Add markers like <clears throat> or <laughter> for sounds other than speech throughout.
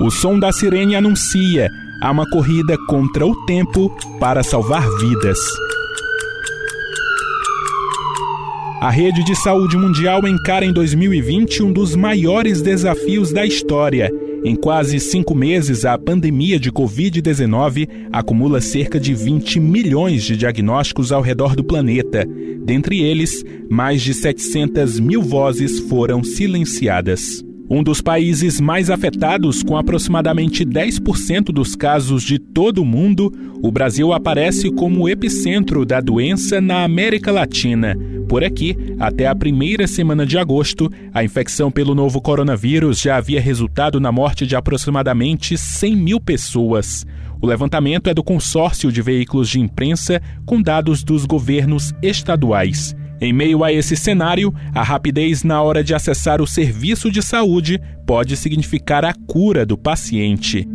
O som da sirene anuncia há uma corrida contra o tempo para salvar vidas. A rede de saúde mundial encara em 2020 um dos maiores desafios da história. Em quase cinco meses, a pandemia de Covid-19 acumula cerca de 20 milhões de diagnósticos ao redor do planeta. Dentre eles, mais de 700 mil vozes foram silenciadas. Um dos países mais afetados, com aproximadamente 10% dos casos de todo o mundo, o Brasil aparece como o epicentro da doença na América Latina. Por aqui, até a primeira semana de agosto, a infecção pelo novo coronavírus já havia resultado na morte de aproximadamente 100 mil pessoas. O levantamento é do consórcio de veículos de imprensa com dados dos governos estaduais. Em meio a esse cenário, a rapidez na hora de acessar o serviço de saúde pode significar a cura do paciente.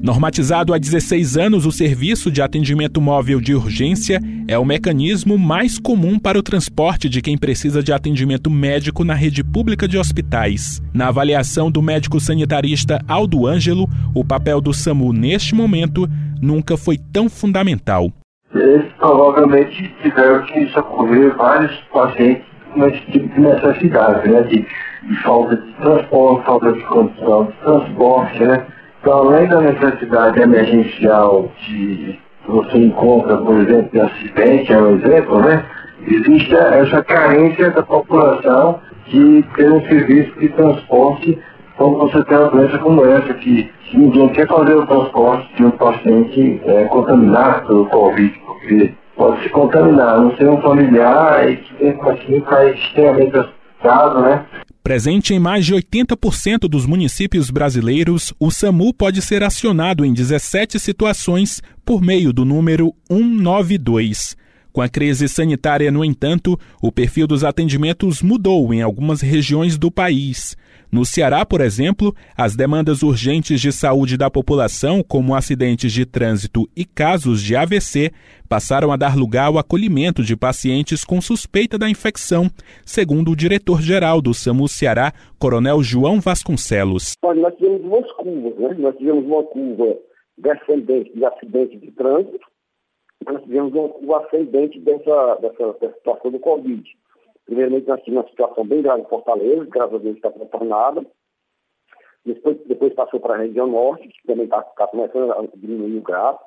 Normatizado há 16 anos, o serviço de atendimento móvel de urgência é o mecanismo mais comum para o transporte de quem precisa de atendimento médico na rede pública de hospitais. Na avaliação do médico sanitarista Aldo Ângelo, o papel do SAMU neste momento nunca foi tão fundamental eles provavelmente tiveram que socorrer vários pacientes com esse tipo de necessidade, né? De, de falta de transporte, falta de condição de transporte, né? Então, além da necessidade emergencial de você encontra, por exemplo, de acidente, é um exemplo, né? Existe essa carência da população de ter um serviço de transporte quando você tem uma doença como essa, que ninguém quer fazer o transporte de um paciente é, contaminado pelo Covid, porque pode se contaminar, não ser um familiar e que mesmo assim cai extremamente assustado, né? Presente em mais de 80% dos municípios brasileiros, o SAMU pode ser acionado em 17 situações por meio do número 192. Com a crise sanitária, no entanto, o perfil dos atendimentos mudou em algumas regiões do país. No Ceará, por exemplo, as demandas urgentes de saúde da população, como acidentes de trânsito e casos de AVC, passaram a dar lugar ao acolhimento de pacientes com suspeita da infecção, segundo o diretor-geral do SAMU Ceará, Coronel João Vasconcelos. Olha, nós tivemos duas curvas, né? Nós tivemos uma curva descendente de acidentes de trânsito, nós tivemos uma curva ascendente dessa, dessa, dessa situação do Covid. Primeiramente, nós tínhamos uma situação bem grave em Fortaleza, graças a Deus está contornada. Depois, depois passou para a região norte, que também está tá começando a diminuir o grau.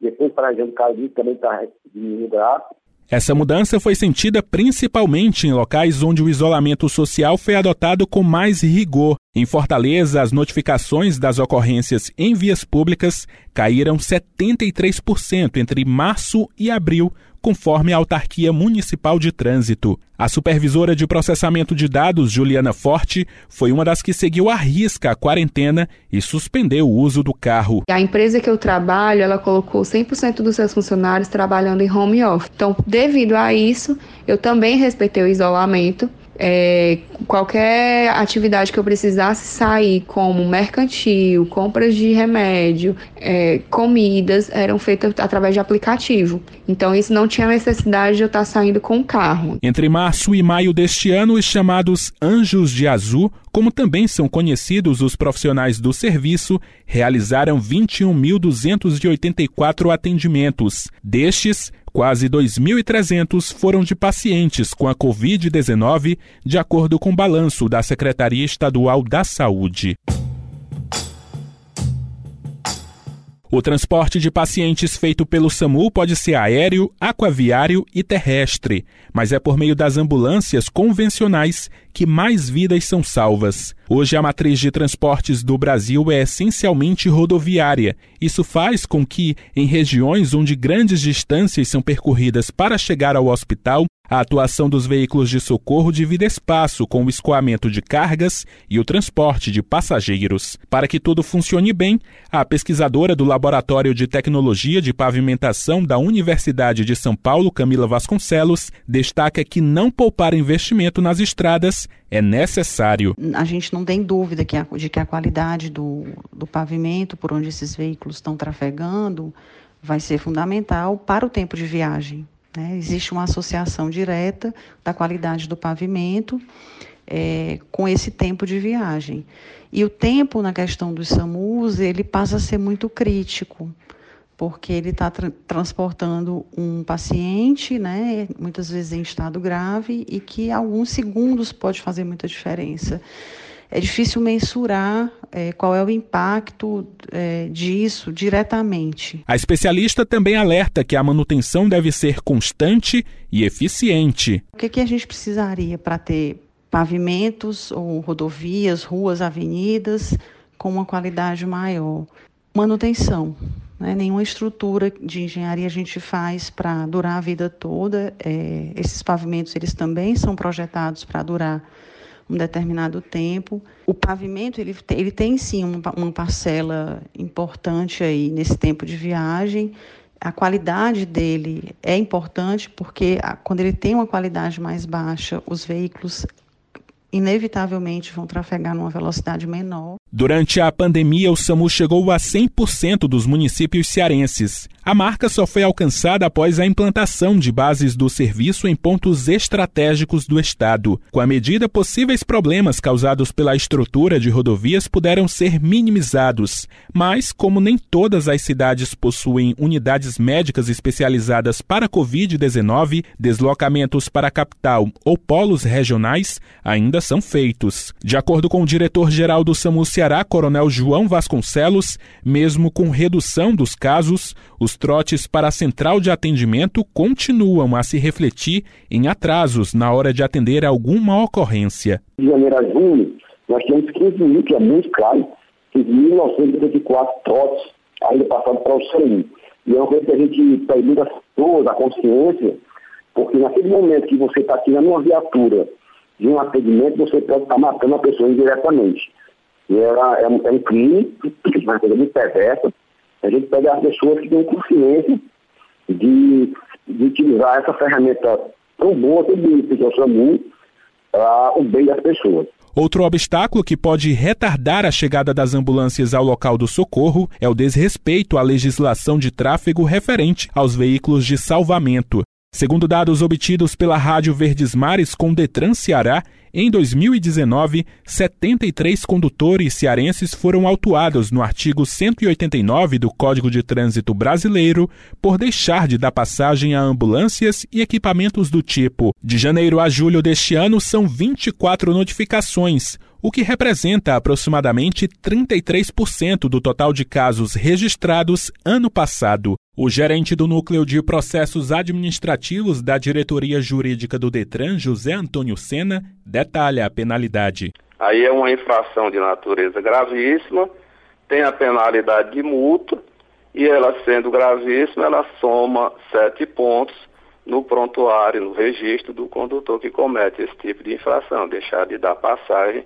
Depois para a região do que também está diminuindo o grau. Essa mudança foi sentida principalmente em locais onde o isolamento social foi adotado com mais rigor. Em Fortaleza, as notificações das ocorrências em vias públicas caíram 73% entre março e abril, conforme a Autarquia Municipal de Trânsito. A supervisora de processamento de dados, Juliana Forte, foi uma das que seguiu à risca a quarentena e suspendeu o uso do carro. A empresa que eu trabalho, ela colocou 100% dos seus funcionários trabalhando em home office. Então, devido a isso, eu também respeitei o isolamento é, qualquer atividade que eu precisasse sair, como mercantil, compras de remédio, é, comidas, eram feitas através de aplicativo. Então, isso não tinha necessidade de eu estar saindo com o carro. Entre março e maio deste ano, os chamados Anjos de Azul, como também são conhecidos os profissionais do serviço, realizaram 21.284 atendimentos. Destes, Quase 2.300 foram de pacientes com a Covid-19, de acordo com o balanço da Secretaria Estadual da Saúde. O transporte de pacientes feito pelo SAMU pode ser aéreo, aquaviário e terrestre, mas é por meio das ambulâncias convencionais que mais vidas são salvas. Hoje, a matriz de transportes do Brasil é essencialmente rodoviária. Isso faz com que, em regiões onde grandes distâncias são percorridas para chegar ao hospital, a atuação dos veículos de socorro divide espaço com o escoamento de cargas e o transporte de passageiros. Para que tudo funcione bem, a pesquisadora do Laboratório de Tecnologia de Pavimentação da Universidade de São Paulo, Camila Vasconcelos, destaca que não poupar investimento nas estradas é necessário. A gente não tem dúvida que a, de que a qualidade do, do pavimento por onde esses veículos estão trafegando vai ser fundamental para o tempo de viagem. Né? Existe uma associação direta da qualidade do pavimento é, com esse tempo de viagem. E o tempo na questão dos SAMUs, ele passa a ser muito crítico, porque ele está tra transportando um paciente, né, muitas vezes em estado grave, e que alguns segundos pode fazer muita diferença. É difícil mensurar é, qual é o impacto é, disso diretamente. A especialista também alerta que a manutenção deve ser constante e eficiente. O que, que a gente precisaria para ter pavimentos ou rodovias, ruas, avenidas com uma qualidade maior. Manutenção. Né? Nenhuma estrutura de engenharia a gente faz para durar a vida toda. É, esses pavimentos eles também são projetados para durar um determinado tempo. O pavimento ele tem, ele tem sim uma, uma parcela importante aí nesse tempo de viagem, a qualidade dele é importante porque quando ele tem uma qualidade mais baixa, os veículos inevitavelmente vão trafegar numa velocidade menor. Durante a pandemia, o SAMU chegou a 100% dos municípios cearenses. A marca só foi alcançada após a implantação de bases do serviço em pontos estratégicos do estado. Com a medida, possíveis problemas causados pela estrutura de rodovias puderam ser minimizados. Mas, como nem todas as cidades possuem unidades médicas especializadas para Covid-19, deslocamentos para a capital ou polos regionais ainda são feitos. De acordo com o diretor-geral do SAMU Ceará, Coronel João Vasconcelos, mesmo com redução dos casos, os trotes para a central de atendimento continuam a se refletir em atrasos na hora de atender alguma ocorrência. De janeiro a junho, nós temos 15 mil, que é muito caro, 15.984 trotes ainda passando para o CI. E é uma coisa que a gente pede as pessoas, a consciência, porque naquele momento que você está tirando uma viatura de um atendimento, você pode estar matando a pessoa indiretamente. E é, é, é um crime, <clears throat> uma coisa muito perversa, a gente pega as pessoas que têm consciência de, de utilizar essa ferramenta tão boa, tão bonita que é o SAMU, para o bem das pessoas. Outro obstáculo que pode retardar a chegada das ambulâncias ao local do socorro é o desrespeito à legislação de tráfego referente aos veículos de salvamento. Segundo dados obtidos pela Rádio Verdes Mares com Detran Ceará, em 2019, 73 condutores cearenses foram autuados no artigo 189 do Código de Trânsito Brasileiro por deixar de dar passagem a ambulâncias e equipamentos do tipo. De janeiro a julho deste ano, são 24 notificações, o que representa aproximadamente 33% do total de casos registrados ano passado. O gerente do Núcleo de Processos Administrativos da Diretoria Jurídica do Detran, José Antônio Sena, detalha a penalidade. Aí é uma infração de natureza gravíssima, tem a penalidade de multa, e ela sendo gravíssima, ela soma sete pontos no prontuário, no registro do condutor que comete esse tipo de infração, deixar de dar passagem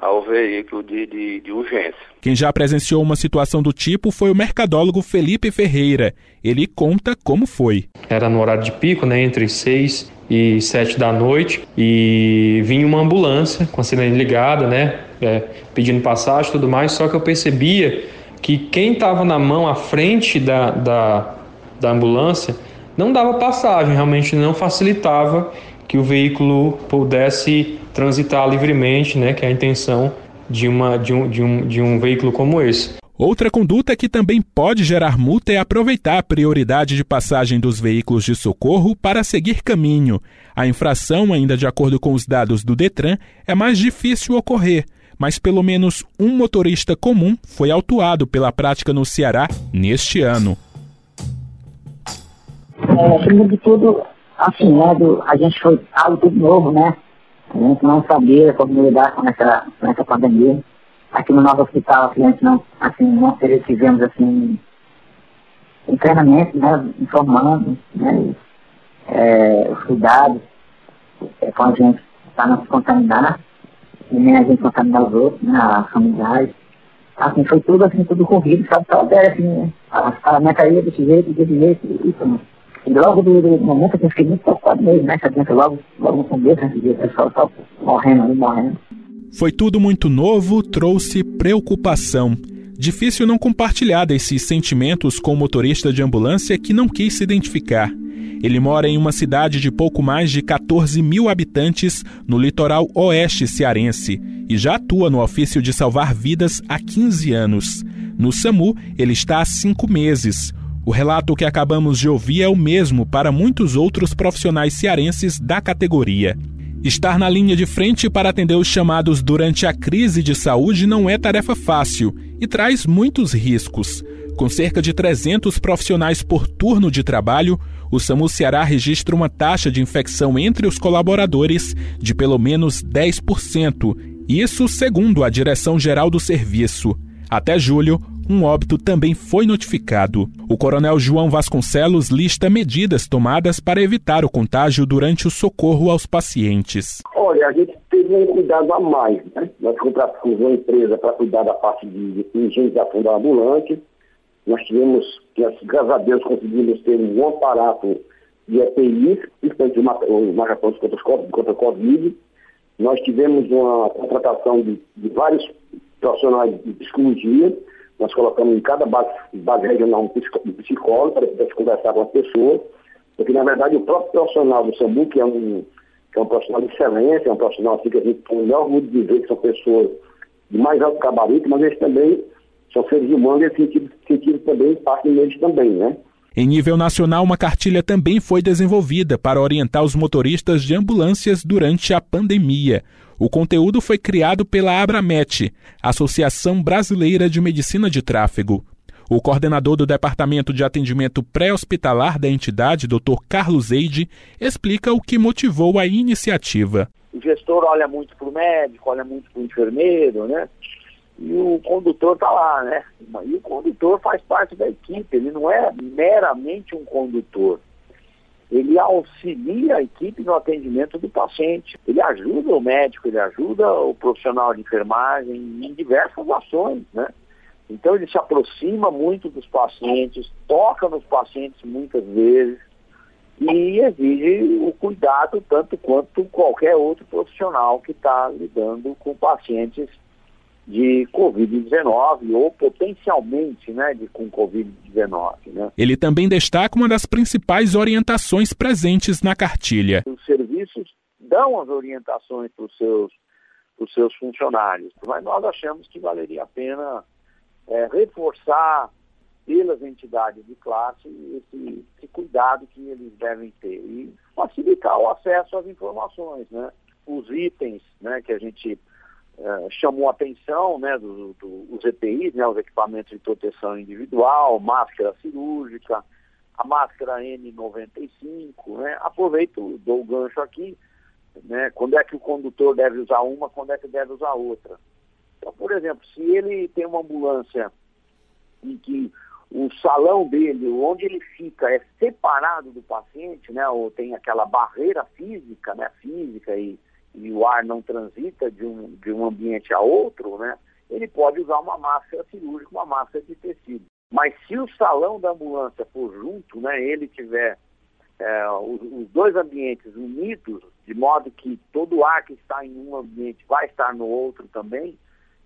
ao veículo de, de, de, urgência. Quem já presenciou uma situação do tipo foi o mercadólogo Felipe Ferreira. Ele conta como foi. Era no horário de pico, né, entre 6 e 7 da noite, e vinha uma ambulância com a sirene ligada, né, é, pedindo passagem e tudo mais, só que eu percebia que quem estava na mão à frente da, da, da ambulância não dava passagem, realmente não facilitava que o veículo pudesse transitar livremente, né, que é a intenção de, uma, de, um, de, um, de um veículo como esse. Outra conduta que também pode gerar multa é aproveitar a prioridade de passagem dos veículos de socorro para seguir caminho. A infração, ainda de acordo com os dados do Detran, é mais difícil ocorrer, mas pelo menos um motorista comum foi autuado pela prática no Ceará neste ano. É, primeiro de tudo, assim, né, do, a gente foi algo tudo novo, né? A gente não sabia como lidar com essa, com essa pandemia. Aqui no nosso hospital, a gente não, assim, não tivemos, assim, treinamento, né, informando, né, é, os cuidados é, com a gente para não se contaminar e nem a gente contaminar os outros, né, a familiares. Assim, foi tudo, assim, tudo corrido, sabe, só era, assim, né, a ferramenta aí desse jeito, desse jeito, e né. E logo do, do momento que eu fiquei muito preocupado mesmo, né? Sabendo logo, logo no começo, né? O pessoal só morrendo ali, morrendo. Foi tudo muito novo, trouxe preocupação. Difícil não compartilhar desses sentimentos com o motorista de ambulância que não quis se identificar. Ele mora em uma cidade de pouco mais de 14 mil habitantes no litoral oeste cearense e já atua no ofício de salvar vidas há 15 anos. No SAMU, ele está há cinco meses. O relato que acabamos de ouvir é o mesmo para muitos outros profissionais cearenses da categoria. Estar na linha de frente para atender os chamados durante a crise de saúde não é tarefa fácil e traz muitos riscos. Com cerca de 300 profissionais por turno de trabalho, o SAMU Ceará registra uma taxa de infecção entre os colaboradores de pelo menos 10%, isso segundo a Direção-Geral do Serviço. Até julho, um óbito também foi notificado. O coronel João Vasconcelos lista medidas tomadas para evitar o contágio durante o socorro aos pacientes. Olha, a gente teve um cuidado a mais. Né? Nós contratamos uma empresa para cuidar da parte de higienização da ambulante. Nós tivemos, graças a Deus, conseguimos ter um aparato de EPI, principalmente os marcadores contra, a Covid. Nós tivemos uma contratação de, de vários profissionais de psicologia nós colocamos em cada base, base regional um psicólogo para poder conversar com as pessoas, porque na verdade o próprio profissional do SAMU, que é um, que é um profissional de excelência, é um profissional assim, que a gente tem o melhor orgulho de dizer que são pessoas de mais alto gabarito, mas eles também são seres humanos e esse sentido, sentido também parte deles também, né? Em nível nacional, uma cartilha também foi desenvolvida para orientar os motoristas de ambulâncias durante a pandemia. O conteúdo foi criado pela Abramet, Associação Brasileira de Medicina de Tráfego. O coordenador do Departamento de Atendimento Pré-Hospitalar da entidade, Dr. Carlos Eide, explica o que motivou a iniciativa. O gestor olha muito para o médico, olha muito para o enfermeiro, né? E o condutor está lá, né? E o condutor faz parte da equipe, ele não é meramente um condutor ele auxilia a equipe no atendimento do paciente. Ele ajuda o médico, ele ajuda o profissional de enfermagem em diversas ações, né? Então ele se aproxima muito dos pacientes, toca nos pacientes muitas vezes e exige o cuidado tanto quanto qualquer outro profissional que está lidando com pacientes de Covid-19 ou potencialmente né, de, com Covid-19. Né? Ele também destaca uma das principais orientações presentes na cartilha. Os serviços dão as orientações para os seus, seus funcionários, mas nós achamos que valeria a pena é, reforçar pelas entidades de classe esse, esse, cuidado que eles devem ter e facilitar o acesso às informações, né? Os itens, né, que a gente é, chamou a atenção né, dos do, do, EPIs, né, os equipamentos de proteção individual, máscara cirúrgica, a máscara N95, né? Aproveito, dou o gancho aqui, né? Quando é que o condutor deve usar uma, quando é que deve usar outra. Então, por exemplo, se ele tem uma ambulância em que o salão dele, onde ele fica, é separado do paciente, né? Ou tem aquela barreira física, né? Física e e o ar não transita de um, de um ambiente a outro, né, ele pode usar uma máscara cirúrgica, uma máscara de tecido. Mas se o salão da ambulância for junto, né, ele tiver é, os, os, dois ambientes unidos, de modo que todo o ar que está em um ambiente vai estar no outro também,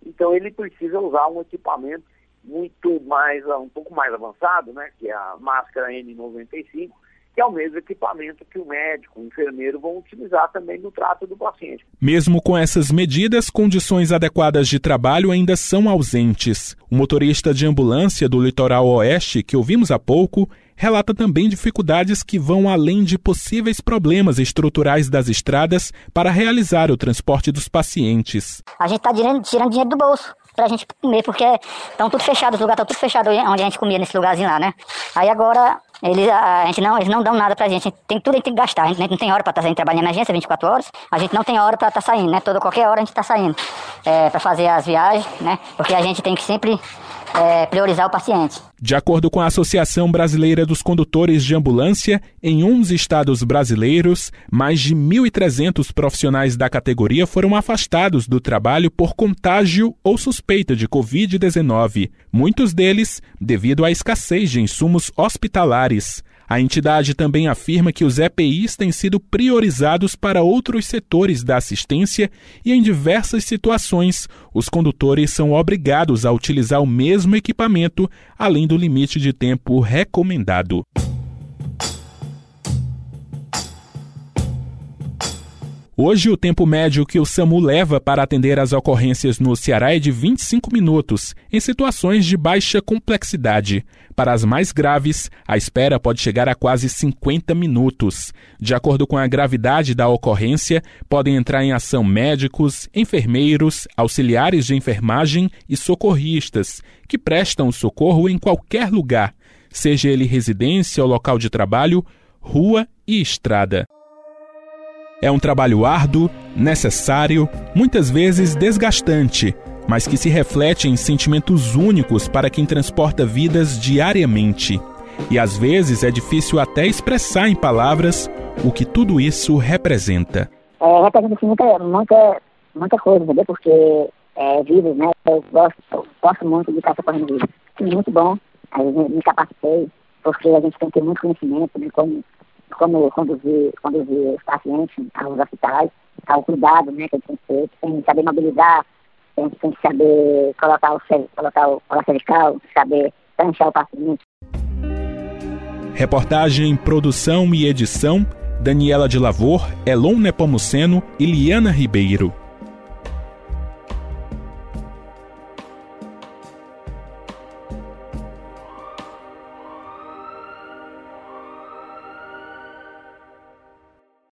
então ele precisa usar um equipamento muito mais, um pouco mais avançado, né, que é a máscara N95, que é o mesmo equipamento que o médico, o enfermeiro vão utilizar também no trato do paciente. Mesmo com essas medidas, condições adequadas de trabalho ainda são ausentes. O motorista de ambulância do litoral oeste, que ouvimos há pouco, relata também dificuldades que vão além de possíveis problemas estruturais das estradas para realizar o transporte dos pacientes. A gente está tirando, tirando dinheiro do bolso pra gente comer, porque estão tudo fechado, os lugares estão tudo fechado onde a gente comia nesse lugarzinho lá, né? Aí agora eles, a, gente não, eles não dão nada pra gente. gente tem, tudo a gente tem que gastar. A gente não tem hora pra estar tá saindo trabalhando na agência 24 horas. A gente não tem hora pra estar tá saindo, né? Toda, qualquer hora a gente tá saindo. É, pra fazer as viagens, né? Porque a gente tem que sempre é, priorizar o paciente. De acordo com a Associação Brasileira dos Condutores de Ambulância, em 11 estados brasileiros, mais de 1.300 profissionais da categoria foram afastados do trabalho por contágio ou suspeita de Covid-19, muitos deles devido à escassez de insumos hospitalares. A entidade também afirma que os EPIs têm sido priorizados para outros setores da assistência e, em diversas situações, os condutores são obrigados a utilizar o mesmo equipamento, além do limite de tempo recomendado. Hoje, o tempo médio que o SAMU leva para atender as ocorrências no Ceará é de 25 minutos, em situações de baixa complexidade. Para as mais graves, a espera pode chegar a quase 50 minutos. De acordo com a gravidade da ocorrência, podem entrar em ação médicos, enfermeiros, auxiliares de enfermagem e socorristas, que prestam socorro em qualquer lugar, seja ele residência ou local de trabalho, rua e estrada. É um trabalho árduo, necessário, muitas vezes desgastante, mas que se reflete em sentimentos únicos para quem transporta vidas diariamente. E às vezes é difícil até expressar em palavras o que tudo isso representa. É, representa assim, muita, muita, muita coisa, entendeu? Porque é vivo, né? Eu gosto, eu gosto muito de estar socorrendo. É muito bom, aí me, me capacitei, porque a gente tem que ter muito conhecimento de como como conduzir, conduzir os pacientes aos hospitais, ao cuidado né, que gente tem que ter, tem que saber mobilizar, tem, tem que saber colocar o, colocar o colar cervical, saber pranchar o paciente. Reportagem, produção e edição, Daniela de Lavor, Elon Nepomuceno e Liana Ribeiro.